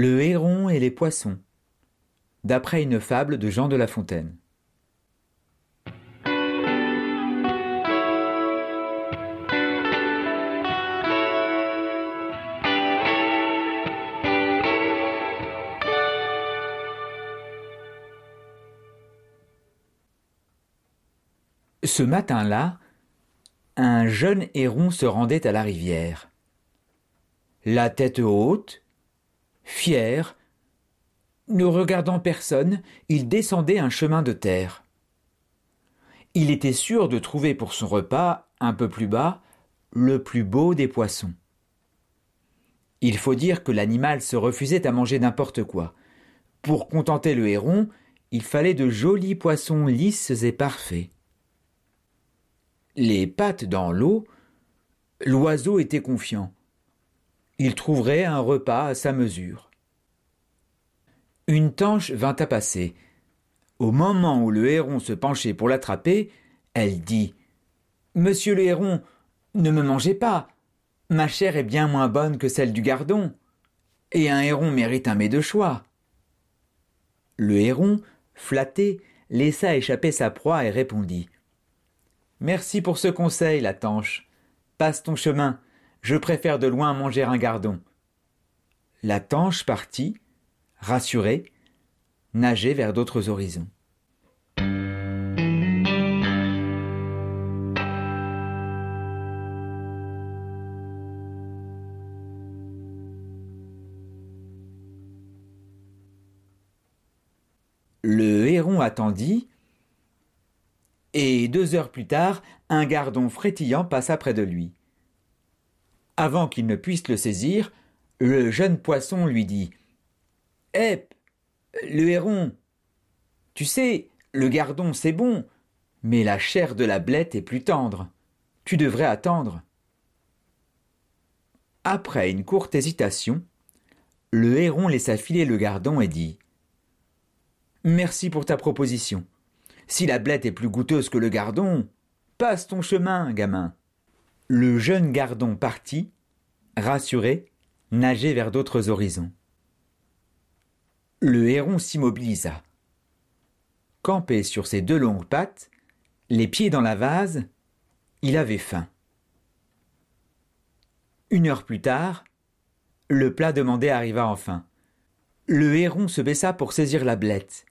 Le héron et les poissons d'après une fable de Jean de La Fontaine. Ce matin-là, un jeune héron se rendait à la rivière. La tête haute, fier, ne regardant personne, il descendait un chemin de terre. Il était sûr de trouver pour son repas, un peu plus bas, le plus beau des poissons. Il faut dire que l'animal se refusait à manger n'importe quoi. Pour contenter le héron, il fallait de jolis poissons lisses et parfaits. Les pattes dans l'eau, l'oiseau était confiant. Il trouverait un repas à sa mesure. Une tanche vint à passer. Au moment où le héron se penchait pour l'attraper, elle dit Monsieur le héron, ne me mangez pas. Ma chair est bien moins bonne que celle du gardon. Et un héron mérite un mets de choix. Le héron, flatté, laissa échapper sa proie et répondit Merci pour ce conseil, la tanche. Passe ton chemin. Je préfère de loin manger un gardon. La tanche partit, rassuré, nager vers d'autres horizons. Le héron attendit, et deux heures plus tard, un gardon frétillant passa près de lui. Avant qu'il ne puisse le saisir, le jeune poisson lui dit Hé, le héron, tu sais, le gardon c'est bon, mais la chair de la blette est plus tendre. Tu devrais attendre. Après une courte hésitation, le héron laissa filer le gardon et dit Merci pour ta proposition. Si la blette est plus goûteuse que le gardon, passe ton chemin, gamin. Le jeune gardon partit, rassuré, nager vers d'autres horizons. Le héron s'immobilisa. Campé sur ses deux longues pattes, les pieds dans la vase, il avait faim. Une heure plus tard, le plat demandé arriva enfin. Le héron se baissa pour saisir la blette.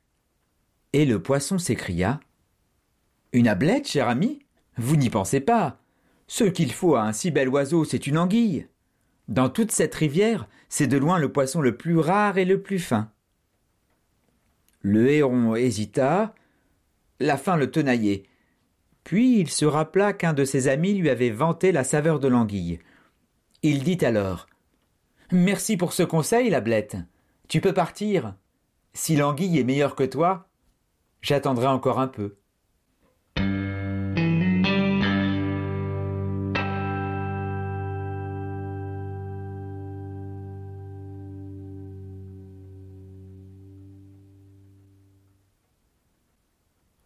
Et le poisson s'écria Une ablette, cher ami? Vous n'y pensez pas. Ce qu'il faut à un si bel oiseau, c'est une anguille. Dans toute cette rivière, c'est de loin le poisson le plus rare et le plus fin. Le héron hésita, la faim le tenaillait. Puis il se rappela qu'un de ses amis lui avait vanté la saveur de l'anguille. Il dit alors Merci pour ce conseil, la blette. Tu peux partir. Si l'anguille est meilleure que toi, j'attendrai encore un peu.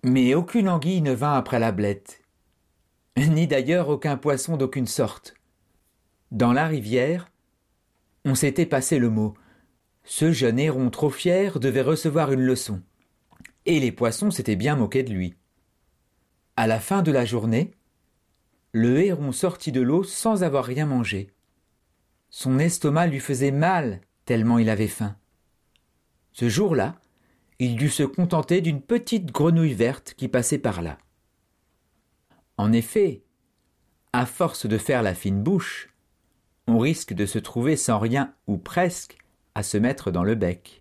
Mais aucune anguille ne vint après la blette, ni d'ailleurs aucun poisson d'aucune sorte. Dans la rivière, on s'était passé le mot. Ce jeune héron trop fier devait recevoir une leçon. Et les poissons s'étaient bien moqués de lui. À la fin de la journée, le héron sortit de l'eau sans avoir rien mangé. Son estomac lui faisait mal tellement il avait faim. Ce jour-là, il dut se contenter d'une petite grenouille verte qui passait par là. En effet, à force de faire la fine bouche, on risque de se trouver sans rien ou presque à se mettre dans le bec.